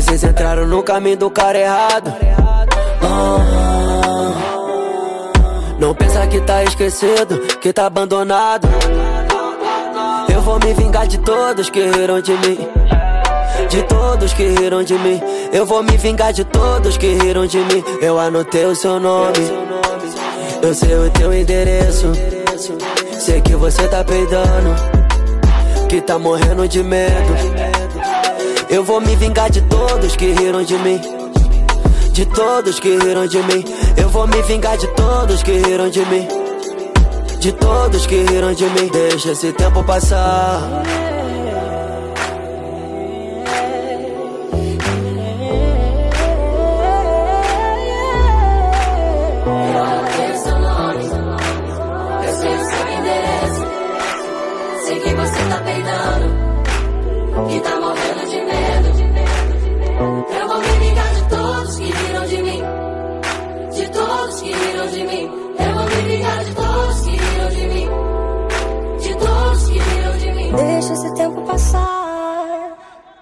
Vocês entraram no caminho do cara errado. Ah, não pensa que tá esquecido, que tá abandonado. Eu vou me vingar de todos que riram de mim. De todos que riram de mim. Eu vou me vingar de todos que riram de mim. Eu anotei o seu nome. Eu sei o teu endereço. Sei que você tá peidando. Que tá morrendo de medo. Eu vou me vingar de todos que riram de mim. De todos que riram de mim. Eu vou me vingar de todos que riram de mim. De todos que riram de mim. Deixa esse tempo passar. Você tá peidando. Que tá morrendo de medo. Eu vou me vingar de todos que riram de mim. De todos que riram de mim. Eu vou me vingar de todos que riram de mim. De todos que riram de mim. Deixa esse tempo